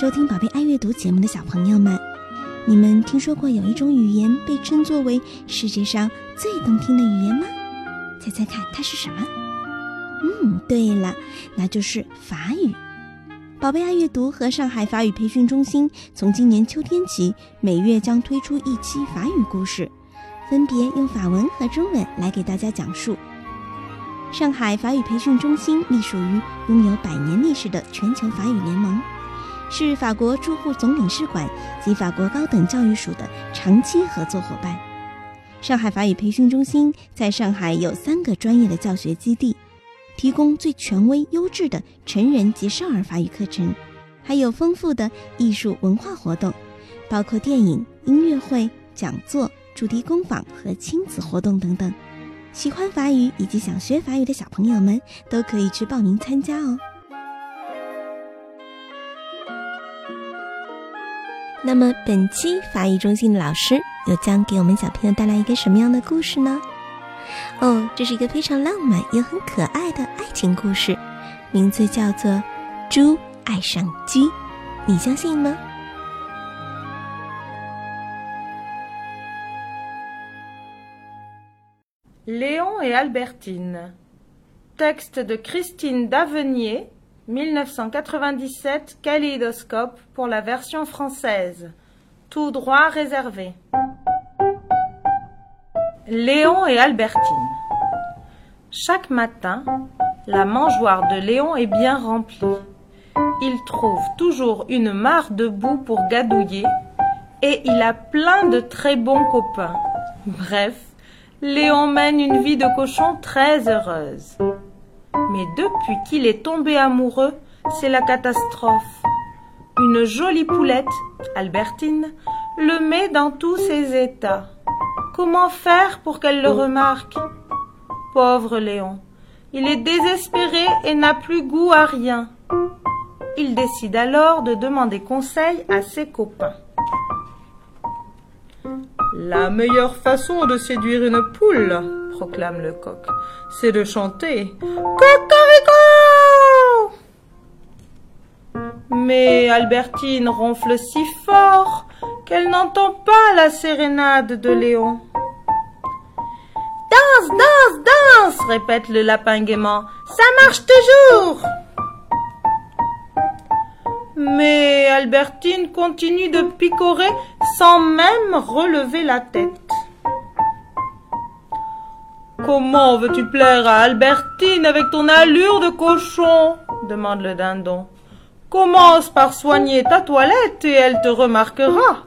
收听宝贝爱阅读节目的小朋友们，你们听说过有一种语言被称作为世界上最动听的语言吗？猜猜看，它是什么？嗯，对了，那就是法语。宝贝爱阅读和上海法语培训中心从今年秋天起，每月将推出一期法语故事，分别用法文和中文来给大家讲述。上海法语培训中心隶属于拥有百年历史的全球法语联盟，是法国驻沪总领事馆及法国高等教育署的长期合作伙伴。上海法语培训中心在上海有三个专业的教学基地，提供最权威、优质的成人及少儿法语课程，还有丰富的艺术文化活动，包括电影、音乐会、讲座、主题工坊和亲子活动等等。喜欢法语以及想学法语的小朋友们都可以去报名参加哦。那么本期法语中心的老师又将给我们小朋友带来一个什么样的故事呢？哦，这是一个非常浪漫又很可爱的爱情故事，名字叫做《猪爱上鸡》，你相信吗？Léon et Albertine. Texte de Christine Davenier, 1997, Kaléidoscope pour la version française. Tout droit réservé. Léon et Albertine. Chaque matin, la mangeoire de Léon est bien remplie. Il trouve toujours une mare de boue pour gadouiller et il a plein de très bons copains. Bref, Léon mène une vie de cochon très heureuse. Mais depuis qu'il est tombé amoureux, c'est la catastrophe. Une jolie poulette, Albertine, le met dans tous ses états. Comment faire pour qu'elle le remarque? Pauvre Léon, il est désespéré et n'a plus goût à rien. Il décide alors de demander conseil à ses copains. La meilleure façon de séduire une poule, proclame le coq, c'est de chanter Cocorico Mais Albertine ronfle si fort qu'elle n'entend pas la sérénade de Léon. Danse, danse, danse, répète le lapin gaiement. Ça marche toujours. Mais Albertine continue de picorer sans même relever la tête. Comment veux-tu plaire à Albertine avec ton allure de cochon? demande le dindon. Commence par soigner ta toilette et elle te remarquera.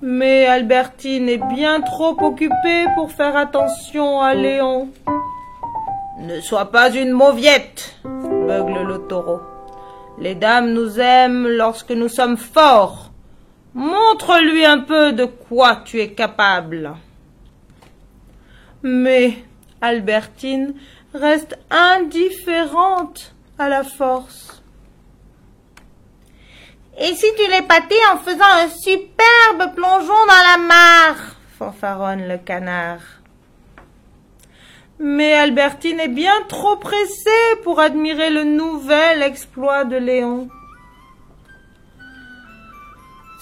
Mais Albertine est bien trop occupée pour faire attention à Léon. Ne sois pas une mauviette, beugle le taureau. Les dames nous aiment lorsque nous sommes forts. Montre-lui un peu de quoi tu es capable. Mais Albertine reste indifférente à la force. Et si tu l'épatais en faisant un superbe plongeon dans la mare fanfaronne le canard. Mais Albertine est bien trop pressée pour admirer le nouvel exploit de Léon.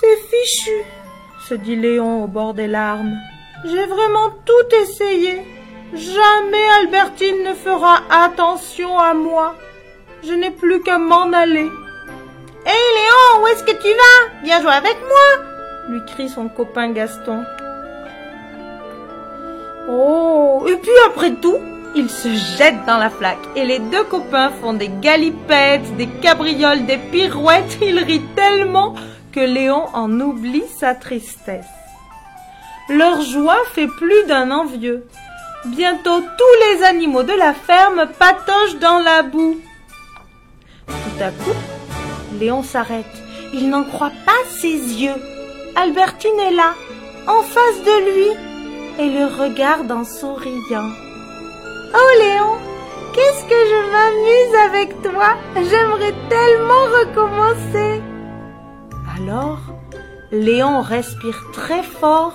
C'est fichu, se dit Léon au bord des larmes. J'ai vraiment tout essayé. Jamais Albertine ne fera attention à moi. Je n'ai plus qu'à m'en aller. Hé Léon, où est-ce que tu vas? Viens jouer avec moi lui crie son copain Gaston. Oh, et puis après tout, il se jette dans la flaque et les deux copains font des galipettes, des cabrioles, des pirouettes. Ils rient tellement que Léon en oublie sa tristesse. Leur joie fait plus d'un envieux. Bientôt tous les animaux de la ferme patochent dans la boue. Tout à coup, Léon s'arrête. Il n'en croit pas ses yeux. Albertine est là, en face de lui, et le regarde en souriant. Oh Léon, qu'est-ce que je m'amuse avec toi? J'aimerais tellement recommencer. Alors, Léon respire très fort,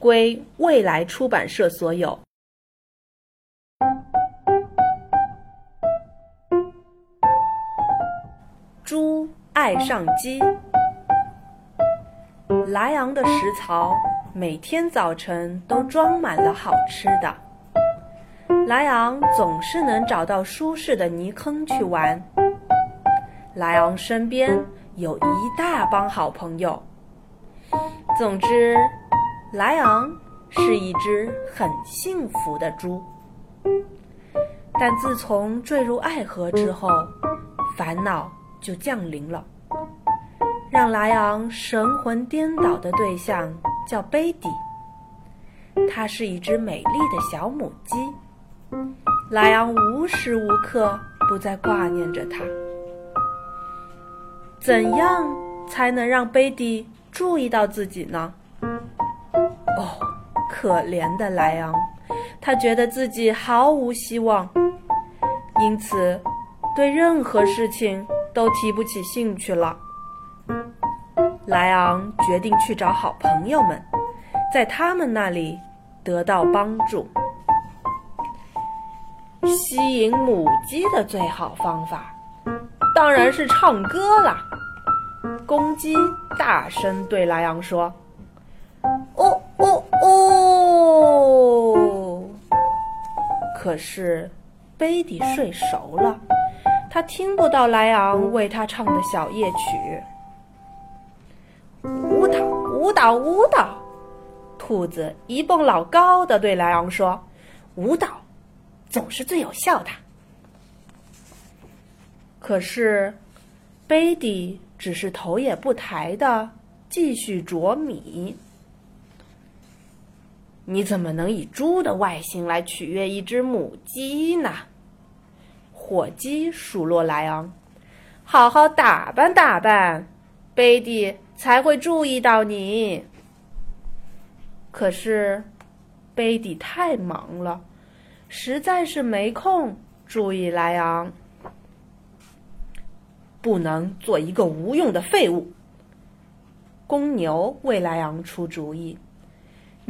归未来出版社所有。猪爱上鸡。莱昂的食槽每天早晨都装满了好吃的。莱昂总是能找到舒适的泥坑去玩。莱昂身边有一大帮好朋友。总之，莱昂是一只很幸福的猪。但自从坠入爱河之后，烦恼就降临了。让莱昂神魂颠倒的对象叫贝蒂，它是一只美丽的小母鸡。莱昂无时无刻不在挂念着它。怎样才能让贝蒂？注意到自己呢？哦，可怜的莱昂，他觉得自己毫无希望，因此对任何事情都提不起兴趣了。莱昂决定去找好朋友们，在他们那里得到帮助。吸引母鸡的最好方法，当然是唱歌啦。公鸡大声对莱昂说：“可是贝蒂睡熟了，他听不到莱昂为他唱的小夜曲。舞蹈，舞蹈，舞蹈！兔子一蹦老高的对莱昂说：“舞蹈总是最有效的。”可是贝蒂。只是头也不抬的继续啄米。你怎么能以猪的外形来取悦一只母鸡呢？火鸡数落莱昂：“好好打扮打扮，贝蒂才会注意到你。”可是贝蒂太忙了，实在是没空注意莱昂。不能做一个无用的废物。公牛为莱昂出主意：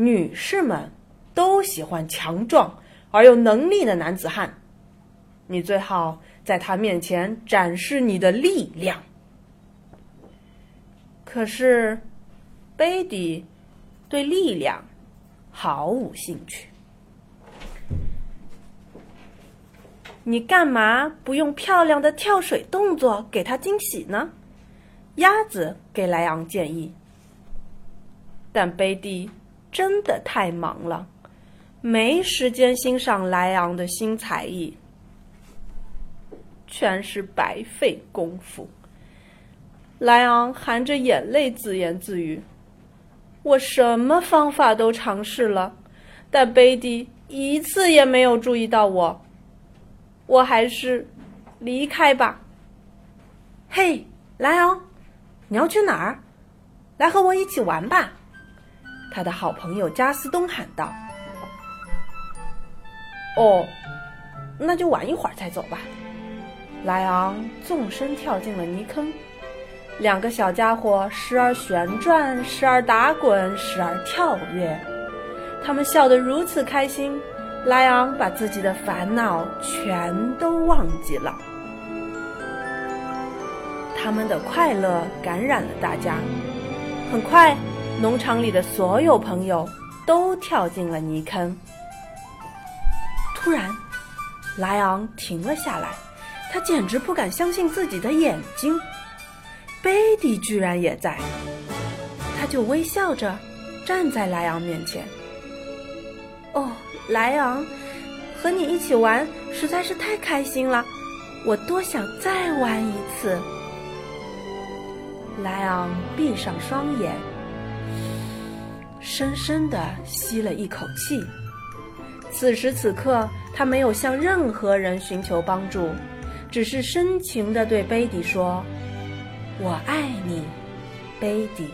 女士们都喜欢强壮而有能力的男子汉，你最好在他面前展示你的力量。可是，贝蒂对力量毫无兴趣。你干嘛不用漂亮的跳水动作给他惊喜呢？鸭子给莱昂建议。但贝蒂真的太忙了，没时间欣赏莱昂的新才艺，全是白费功夫。莱昂含着眼泪自言自语：“我什么方法都尝试了，但贝蒂一次也没有注意到我。”我还是离开吧。嘿，莱昂，你要去哪儿？来和我一起玩吧！他的好朋友加斯东喊道。哦，那就玩一会儿再走吧。莱昂纵身跳进了泥坑，两个小家伙时而旋转，时而打滚，时而跳跃，他们笑得如此开心。莱昂把自己的烦恼全都忘记了，他们的快乐感染了大家。很快，农场里的所有朋友都跳进了泥坑。突然，莱昂停了下来，他简直不敢相信自己的眼睛。贝蒂居然也在，他就微笑着站在莱昂面前。哦。莱昂，和你一起玩实在是太开心了，我多想再玩一次。莱昂闭上双眼，深深的吸了一口气。此时此刻，他没有向任何人寻求帮助，只是深情地对贝蒂说：“我爱你，贝蒂。”